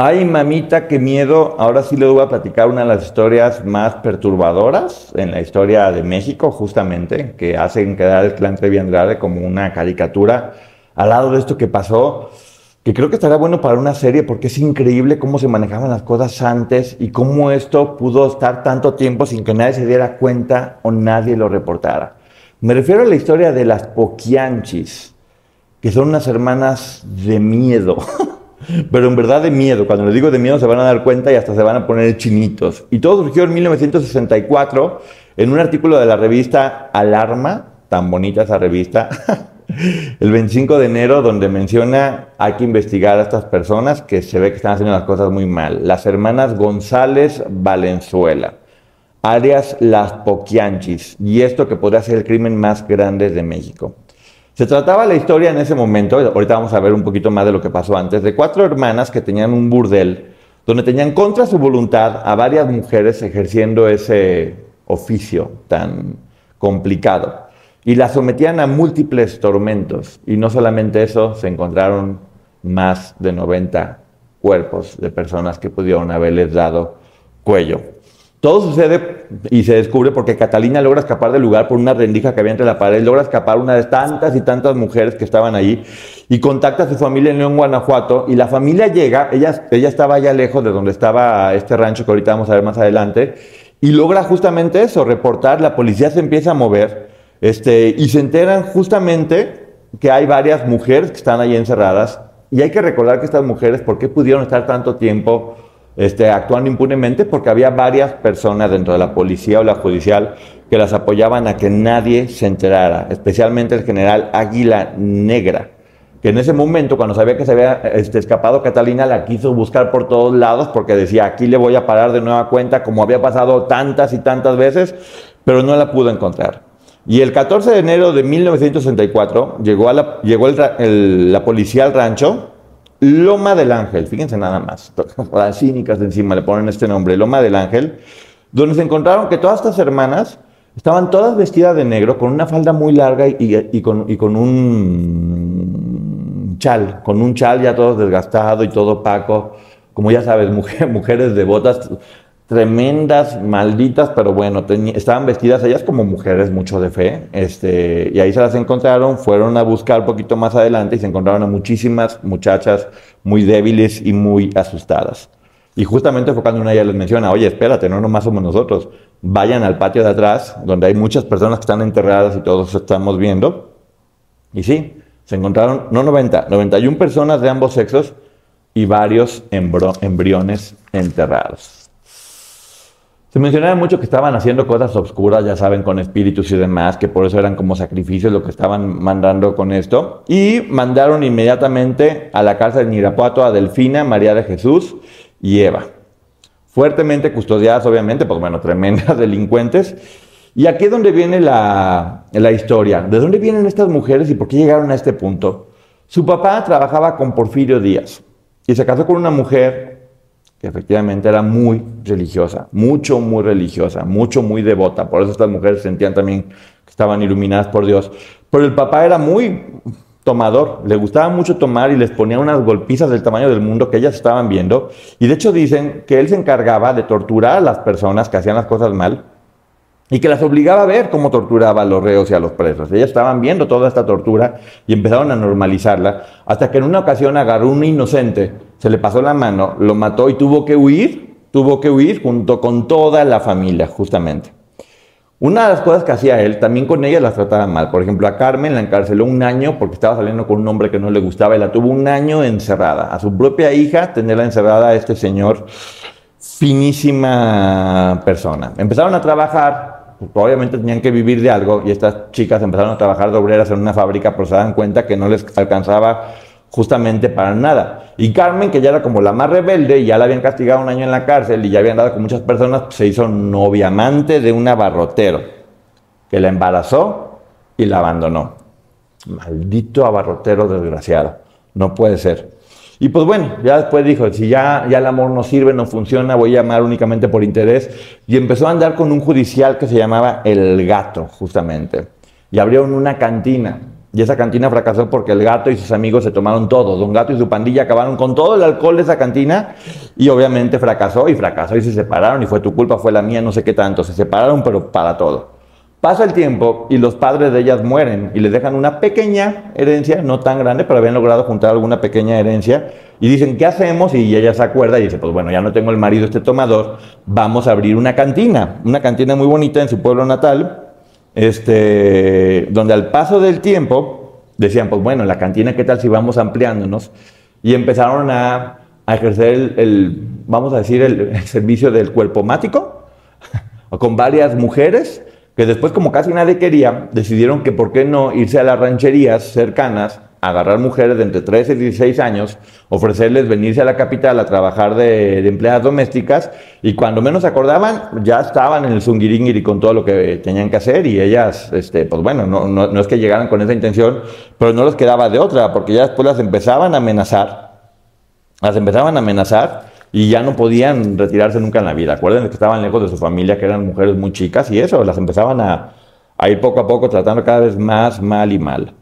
Ay, mamita, qué miedo. Ahora sí les voy a platicar una de las historias más perturbadoras en la historia de México, justamente, que hacen quedar el clan Trevi Andrade como una caricatura al lado de esto que pasó, que creo que estará bueno para una serie porque es increíble cómo se manejaban las cosas antes y cómo esto pudo estar tanto tiempo sin que nadie se diera cuenta o nadie lo reportara. Me refiero a la historia de las Poquianchis, que son unas hermanas de miedo. pero en verdad de miedo. Cuando les digo de miedo se van a dar cuenta y hasta se van a poner chinitos. Y todo surgió en 1964 en un artículo de la revista Alarma, tan bonita esa revista, el 25 de enero, donde menciona hay que investigar a estas personas que se ve que están haciendo las cosas muy mal. Las hermanas González Valenzuela, alias Las Poquianchis, y esto que podría ser el crimen más grande de México. Se trataba la historia en ese momento, ahorita vamos a ver un poquito más de lo que pasó antes, de cuatro hermanas que tenían un burdel donde tenían contra su voluntad a varias mujeres ejerciendo ese oficio tan complicado y las sometían a múltiples tormentos. Y no solamente eso, se encontraron más de 90 cuerpos de personas que pudieron haberles dado cuello. Todo sucede y se descubre porque Catalina logra escapar del lugar por una rendija que había entre la pared, logra escapar una de tantas y tantas mujeres que estaban allí y contacta a su familia en León, Guanajuato y la familia llega, ella, ella estaba allá lejos de donde estaba este rancho que ahorita vamos a ver más adelante y logra justamente eso, reportar, la policía se empieza a mover este, y se enteran justamente que hay varias mujeres que están ahí encerradas y hay que recordar que estas mujeres, ¿por qué pudieron estar tanto tiempo? Este, actuando impunemente porque había varias personas dentro de la policía o la judicial que las apoyaban a que nadie se enterara, especialmente el general Águila Negra, que en ese momento, cuando sabía que se había este, escapado Catalina, la quiso buscar por todos lados porque decía, aquí le voy a parar de nueva cuenta, como había pasado tantas y tantas veces, pero no la pudo encontrar. Y el 14 de enero de 1964 llegó, la policía al rancho Loma del Ángel, fíjense nada más, las cínicas de encima le ponen este nombre, Loma del Ángel, donde se encontraron que todas estas hermanas estaban todas vestidas de negro, con una falda muy larga y, con, un chal, con un chal ya todo desgastado y todo opaco, como ya sabes, mujeres devotas tremendas, malditas, pero bueno, estaban vestidas ellas como mujeres mucho de fe, este, y ahí se las encontraron, fueron a buscar un poquito más adelante y se encontraron a muchísimas muchachas muy débiles y muy asustadas. Y justamente cuando una de ellas les menciona, oye, espérate, no nomás somos nosotros, vayan al patio de atrás, donde hay muchas personas que están enterradas y todos estamos viendo. Y sí, se encontraron, no 90, 91 personas de ambos sexos y varios embriones enterrados. Se mencionaba mucho que estaban haciendo cosas obscuras, ya saben, con espíritus y demás, que por eso eran como sacrificios lo que estaban mandando con esto. Y mandaron inmediatamente a la cárcel de Irapuato a Delfina, María de Jesús y Eva. Fuertemente custodiadas, obviamente, pues bueno, tremendas delincuentes. Y aquí es donde viene la, la historia. ¿De dónde vienen estas mujeres y por qué llegaron a este punto? Su papá trabajaba con Porfirio Díaz y se casó con una mujer que efectivamente era muy religiosa, mucho, muy religiosa, mucho, muy devota. Por eso estas mujeres sentían también que estaban iluminadas por Dios. Pero el papá era muy tomador, le gustaba mucho tomar y les ponía unas golpizas del tamaño del mundo que ellas estaban viendo. Y de hecho dicen que él se encargaba de torturar a las personas que hacían las cosas mal y que las obligaba a ver cómo torturaba a los reos y a los presos. Ellas estaban viendo toda esta tortura y empezaron a normalizarla, hasta que en una ocasión agarró un inocente, se le pasó la mano, lo mató y tuvo que huir, tuvo que huir junto con toda la familia, justamente. Una de las cosas que hacía él, también con ella las trataba mal. Por ejemplo, a Carmen la encarceló un año porque estaba saliendo con un hombre que no le gustaba y la tuvo un año encerrada. A su propia hija, tenerla encerrada a este señor, finísima persona. Empezaron a trabajar pues, obviamente tenían que vivir de algo y estas chicas empezaron a trabajar de obreras en una fábrica, pero se dan cuenta que no les alcanzaba justamente para nada. Y Carmen, que ya era como la más rebelde ya la habían castigado un año en la cárcel y ya habían dado con muchas personas, se hizo noviamante de un abarrotero que la embarazó y la abandonó. Maldito abarrotero desgraciado. No puede ser. Y pues bueno, ya después dijo, si ya, ya el amor no sirve, no funciona, voy a amar únicamente por interés. Y empezó a andar con un judicial que se llamaba El Gato, justamente. Y abrieron una cantina. Y esa cantina fracasó porque el gato y sus amigos se tomaron todo. Don Gato y su pandilla acabaron con todo el alcohol de esa cantina y obviamente fracasó y fracasó y se separaron y fue tu culpa, fue la mía, no sé qué tanto. Se separaron pero para todo. Pasa el tiempo y los padres de ellas mueren y les dejan una pequeña herencia, no tan grande, pero habían logrado juntar alguna pequeña herencia. Y dicen, ¿qué hacemos? Y ella se acuerda y dice, pues bueno, ya no tengo el marido este tomador, vamos a abrir una cantina, una cantina muy bonita en su pueblo natal, este, donde al paso del tiempo decían, pues bueno, la cantina, ¿qué tal si vamos ampliándonos? Y empezaron a, ejercer el, vamos a decir, el, el servicio del cuerpo mático, con varias mujeres que después como casi nadie quería, decidieron que por qué no irse a las rancherías cercanas, agarrar mujeres de entre 13 y 16 años, ofrecerles venirse a la capital a trabajar de, empleadas domésticas y cuando menos acordaban ya estaban en el zungiringiri con todo lo que tenían que hacer y ellas, este, pues bueno, no, no, no es que llegaran con esa intención, pero no les quedaba de otra porque ya después las empezaban a amenazar, las empezaban a amenazar y ya no podían retirarse nunca en la vida. Acuérdense que estaban lejos de su familia, que eran mujeres muy chicas y eso, las empezaban a, a, ir poco a poco tratando cada vez más mal y mal.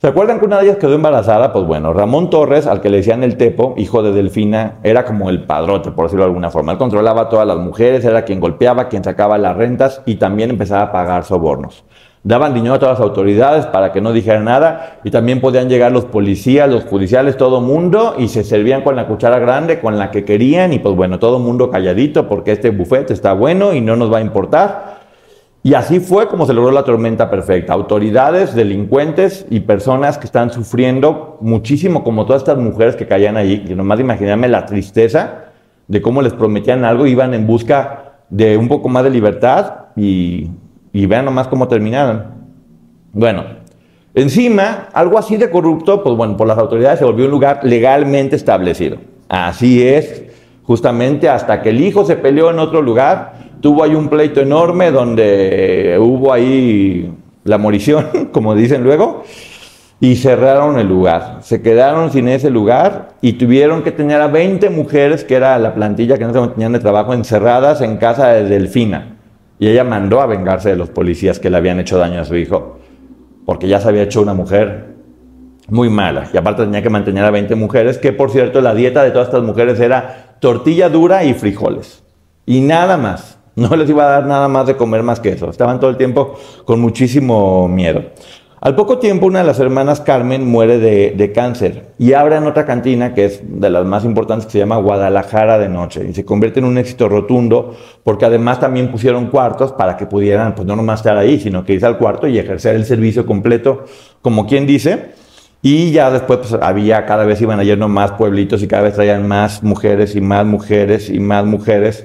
¿Se acuerdan que una de ellas quedó embarazada? Pues bueno, Ramón Torres, al que le decían el Tepo, hijo de Delfina, era como el padrote, por decirlo de alguna forma. Él controlaba a todas las mujeres, era quien golpeaba, quien sacaba las rentas y también empezaba a pagar sobornos daban dinero a todas las autoridades para que no dijeran nada y también podían llegar los policías, los judiciales, todo mundo y se servían con la cuchara grande con la que querían y pues bueno, todo mundo calladito porque este bufete está bueno y no nos va a importar. Y así fue como se logró la tormenta perfecta. Autoridades, delincuentes y personas que están sufriendo muchísimo, como todas estas mujeres que caían allí, y nomás imaginarme la tristeza de cómo les prometían algo, iban en busca de un poco más de libertad y y vean nomás cómo terminaron. Bueno, encima, algo así de corrupto, pues bueno, por las autoridades se volvió un lugar legalmente establecido. Así es, justamente hasta que el hijo se peleó en otro lugar, tuvo ahí un pleito enorme donde hubo ahí la morición, como dicen luego, y cerraron el lugar. Se quedaron sin ese lugar y tuvieron que tener a 20 mujeres, que era la plantilla que no tenían de trabajo, encerradas en casa de Delfina. Y ella mandó a vengarse de los policías que le habían hecho daño a su hijo, porque ya se había hecho una mujer muy mala. Y aparte tenía que mantener a 20 mujeres, que por cierto la dieta de todas estas mujeres era tortilla dura y frijoles. Y nada más. No les iba a dar nada más de comer más que eso. Estaban todo el tiempo con muchísimo miedo. Al poco tiempo, una de las hermanas Carmen muere de, cáncer y abren otra cantina que es de las más importantes que se llama Guadalajara de Noche y se convierte en un éxito rotundo porque además también pusieron cuartos para que pudieran, pues no nomás estar ahí, sino que irse al cuarto y ejercer el servicio completo, como quien dice. Y ya después pues, había, cada vez iban yendo más pueblitos y cada vez traían más mujeres y más mujeres y más mujeres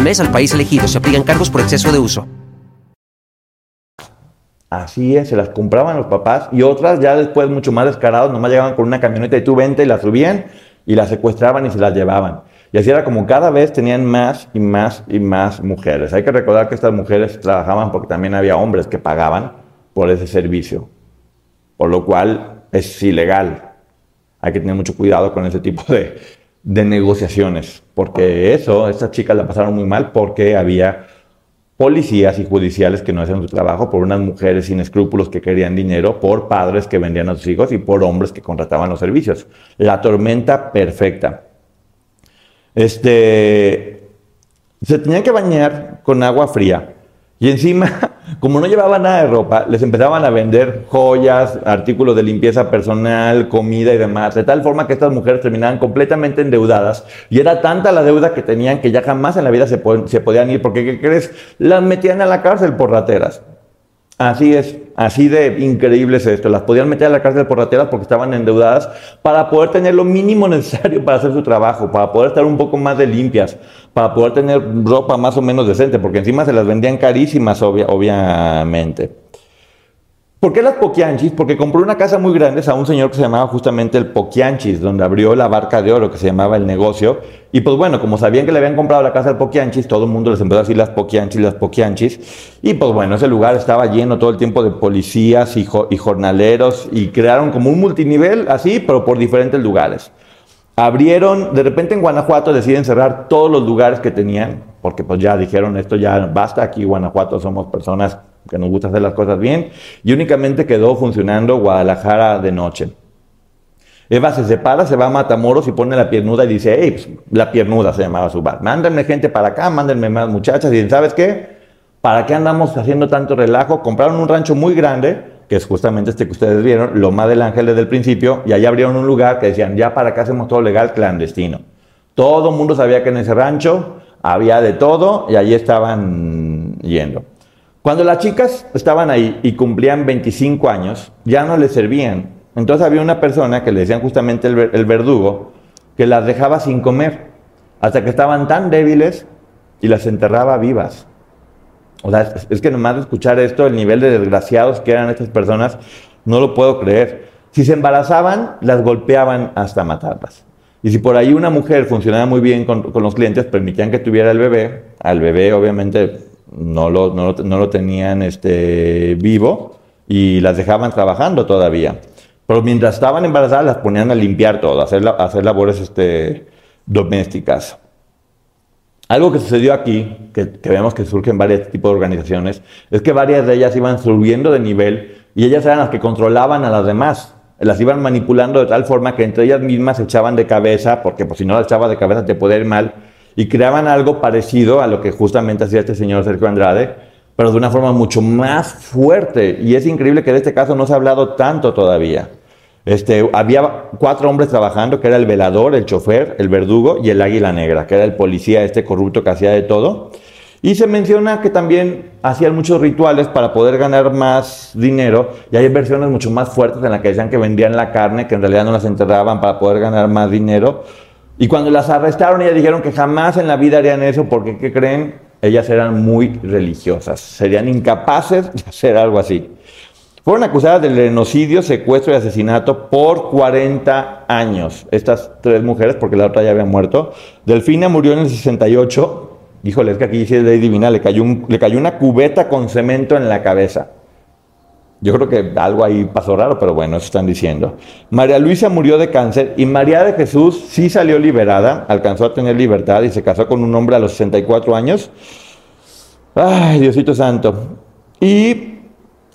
mes al país elegido. Se aplican cargos por exceso de uso. Así es, se las compraban los papás y otras ya después mucho más descarados, nomás llegaban con una camioneta y tú vente y las subían y las secuestraban y se las llevaban. Y así era como cada vez tenían más y más y más mujeres. Hay que recordar que estas mujeres trabajaban porque también había hombres que pagaban por ese servicio, por lo cual es ilegal. Hay que tener mucho cuidado con ese tipo de, de negociaciones, porque eso, estas chicas la pasaron muy mal porque había policías y judiciales que no hacían su trabajo, por unas mujeres sin escrúpulos que querían dinero, por padres que vendían a sus hijos y por hombres que contrataban los servicios. La tormenta perfecta. Este, se tenían que bañar con agua fría y encima como no llevaban nada de ropa, les empezaban a vender joyas, artículos de limpieza personal, comida y demás, de tal forma que estas mujeres terminaban completamente endeudadas y era tanta la deuda que tenían que ya jamás en la vida se, podían ir, porque ¿qué crees? Las metían a la cárcel por rateras. Así es, así de increíble es esto. Las podían meter a la cárcel por rateras porque estaban endeudadas para poder tener lo mínimo necesario para hacer su trabajo, para poder estar un poco más de limpias, para poder tener ropa más o menos decente, porque encima se las vendían carísimas, obviamente. ¿Por qué las Poquianchis? Porque compró una casa muy grande a un señor que se llamaba justamente el Poquianchis, donde abrió la barca de oro que se llamaba el negocio. Y pues bueno, como sabían que le habían comprado la casa al Poquianchis, todo el mundo les empezó a decir las Poquianchis, las Poquianchis. Y pues bueno, ese lugar estaba lleno todo el tiempo de policías y, y jornaleros y crearon como un multinivel así, pero por diferentes lugares. Abrieron, de repente en Guanajuato deciden cerrar todos los lugares que tenían, porque pues ya dijeron esto ya basta, aquí Guanajuato somos personas que nos gusta hacer las cosas bien, y únicamente quedó funcionando Guadalajara de noche. Eva se separa, se va a Matamoros y pone la piernuda y dice, hey, pues, la piernuda se llamaba su bar, mándenme gente para acá, mándenme más muchachas, y dicen, ¿sabes qué? ¿Para qué andamos haciendo tanto relajo? Compraron un rancho muy grande, que es justamente este que ustedes vieron, Loma del Ángel desde el principio, y allá abrieron un lugar que decían, ya para acá hacemos todo legal, clandestino. Todo el mundo sabía que en ese rancho había de todo y allí estaban yendo. Cuando las chicas estaban ahí y cumplían 25 años, ya no les servían. Entonces había una persona que le decían justamente el, verdugo, que las dejaba sin comer, hasta que estaban tan débiles y las enterraba vivas. O sea, es, que nomás de escuchar esto, el nivel de desgraciados que eran estas personas, no lo puedo creer. Si se embarazaban, las golpeaban hasta matarlas. Y si por ahí una mujer funcionaba muy bien con, con los clientes, permitían que tuviera el bebé, al bebé obviamente no lo, no lo, tenían este, vivo y las dejaban trabajando todavía. Pero mientras estaban embarazadas las ponían a limpiar todo, a hacer, hacer labores este, domésticas. Algo que sucedió aquí, que, vemos que surgen varios tipos de organizaciones, es que varias de ellas iban subiendo de nivel y ellas eran las que controlaban a las demás. Las iban manipulando de tal forma que entre ellas mismas se echaban de cabeza, porque pues, si no las echabas de cabeza te podía ir mal, y creaban algo parecido a lo que justamente hacía este señor Sergio Andrade, pero de una forma mucho más fuerte. Y es increíble que de este caso no se ha hablado tanto todavía. Este, había cuatro hombres trabajando, que era el velador, el chofer, el verdugo y el águila negra, que era el policía este corrupto que hacía de todo. Y se menciona que también hacían muchos rituales para poder ganar más dinero. Y hay versiones mucho más fuertes en las que decían que vendían la carne, que en realidad no las enterraban para poder ganar más dinero. Y cuando las arrestaron, ellas dijeron que jamás en la vida harían eso porque, ¿qué creen? Ellas eran muy religiosas, serían incapaces de hacer algo así. Fueron acusadas de genocidio, secuestro y asesinato por 40 años. Estas tres mujeres, porque la otra ya había muerto. Delfina murió en el 68. Híjole, es que aquí dice ley divina, le cayó, le cayó una cubeta con cemento en la cabeza. Yo creo que algo ahí pasó raro, pero bueno, eso están diciendo. María Luisa murió de cáncer y María de Jesús sí salió liberada, alcanzó a tener libertad y se casó con un hombre a los 64 años. Ay, Diosito Santo. Y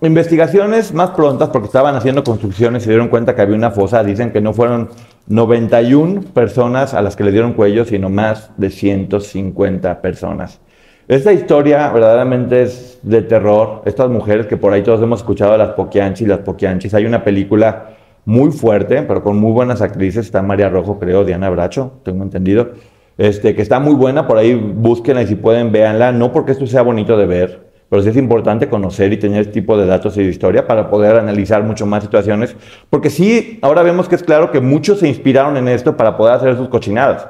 investigaciones más prontas, porque estaban haciendo construcciones y se dieron cuenta que había una fosa, dicen que no fueron 91 personas a las que le dieron cuello, sino más de 150 personas. Esta historia verdaderamente es de terror. Estas mujeres que por ahí todos hemos escuchado, las Poquianchis, las Poquianchis. Hay una película muy fuerte, pero con muy buenas actrices. Está María Rojo, creo, Diana Bracho, tengo entendido. Este, que está muy buena, por ahí búsquenla y si pueden, véanla. No porque esto sea bonito de ver, pero sí es importante conocer y tener este tipo de datos y de historia para poder analizar mucho más situaciones. Porque sí, ahora vemos que es claro que muchos se inspiraron en esto para poder hacer sus cochinadas.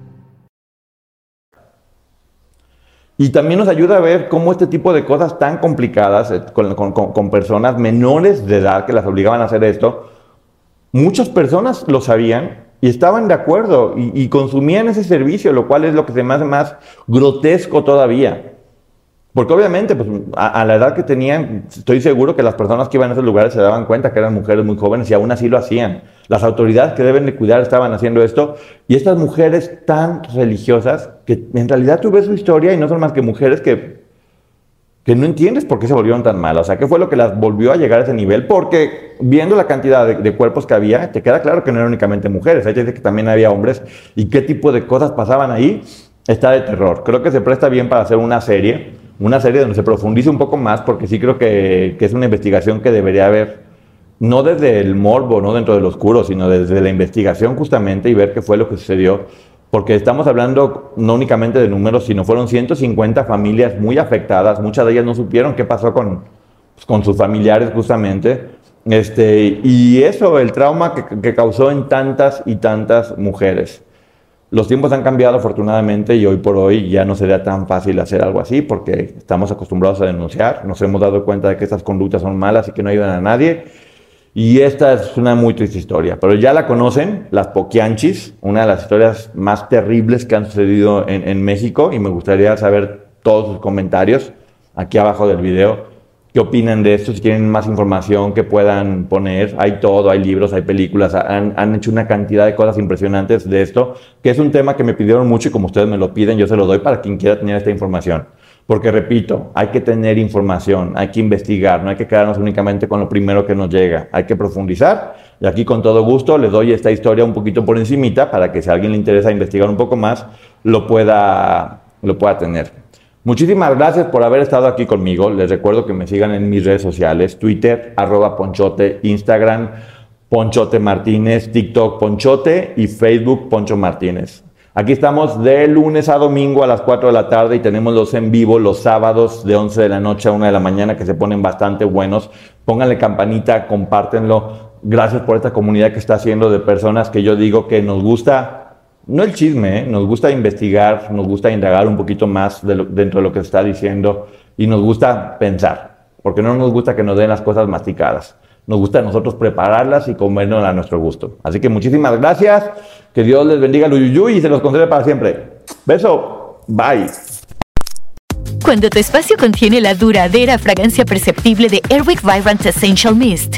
Y también nos ayuda a ver cómo este tipo de cosas tan complicadas, eh, con, personas menores de edad que las obligaban a hacer esto, muchas personas lo sabían y estaban de acuerdo y, consumían ese servicio, lo cual es lo que se más grotesco todavía. Porque obviamente, pues, a, a la edad que tenían, estoy seguro que las personas que iban a esos lugares se daban cuenta que eran mujeres muy jóvenes y aún así lo hacían. Las autoridades que deben de cuidar estaban haciendo esto y estas mujeres tan religiosas que en realidad tú ves su historia y no son más que mujeres que, que no entiendes por qué se volvieron tan malas. O sea, ¿qué fue lo que las volvió a llegar a ese nivel? Porque viendo la cantidad de, de cuerpos que había, te queda claro que no eran únicamente mujeres, hay gente que también había hombres y qué tipo de cosas pasaban ahí está de terror. Creo que se presta bien para hacer una serie, una serie donde se profundice un poco más, porque sí creo que, que es una investigación que debería haber, no desde el morbo, no dentro del oscuro, sino desde la investigación justamente y ver qué fue lo que sucedió. Porque estamos hablando no únicamente de números, sino fueron 150 familias muy afectadas, muchas de ellas no supieron qué pasó con, pues, con sus familiares justamente. Este, y eso, el trauma que, que causó en tantas y tantas mujeres. Los tiempos han cambiado afortunadamente y hoy por hoy ya no sería tan fácil hacer algo así porque estamos acostumbrados a denunciar, nos hemos dado cuenta de que estas conductas son malas y que no ayudan a nadie. Y esta es una muy triste historia, pero ya la conocen, las Poquianchis, una de las historias más terribles que han sucedido en, en México y me gustaría saber todos sus comentarios aquí abajo del video. ¿Qué opinan de esto? Si quieren más información que puedan poner, hay todo, hay libros, hay películas, han, han hecho una cantidad de cosas impresionantes de esto, que es un tema que me pidieron mucho y como ustedes me lo piden, yo se lo doy para quien quiera tener esta información. Porque repito, hay que tener información, hay que investigar, no hay que quedarnos únicamente con lo primero que nos llega, hay que profundizar y aquí con todo gusto les doy esta historia un poquito por encimita para que si a alguien le interesa investigar un poco más, lo pueda, lo pueda tener. Muchísimas gracias por haber estado aquí conmigo. Les recuerdo que me sigan en mis redes sociales, Twitter, arroba Ponchote, Instagram, Ponchote Martínez, TikTok Ponchote y Facebook Poncho Martínez. Aquí estamos de lunes a domingo a las 4 de la tarde y tenemos los en vivo los sábados de 11 de la noche a 1 de la mañana que se ponen bastante buenos. Pónganle campanita, compártenlo. Gracias por esta comunidad que está haciendo de personas que yo digo que nos gusta no el chisme, ¿eh? nos gusta investigar, nos gusta indagar un poquito más dentro de lo que se está diciendo y nos gusta pensar, porque no nos gusta que nos den las cosas masticadas. Nos gusta a nosotros prepararlas y comernos a nuestro gusto. Así que muchísimas gracias, que Dios les bendiga el y se los concede para siempre. Beso, bye. Cuando tu espacio contiene la duradera fragancia perceptible de Airwick Vibrant Essential Mist,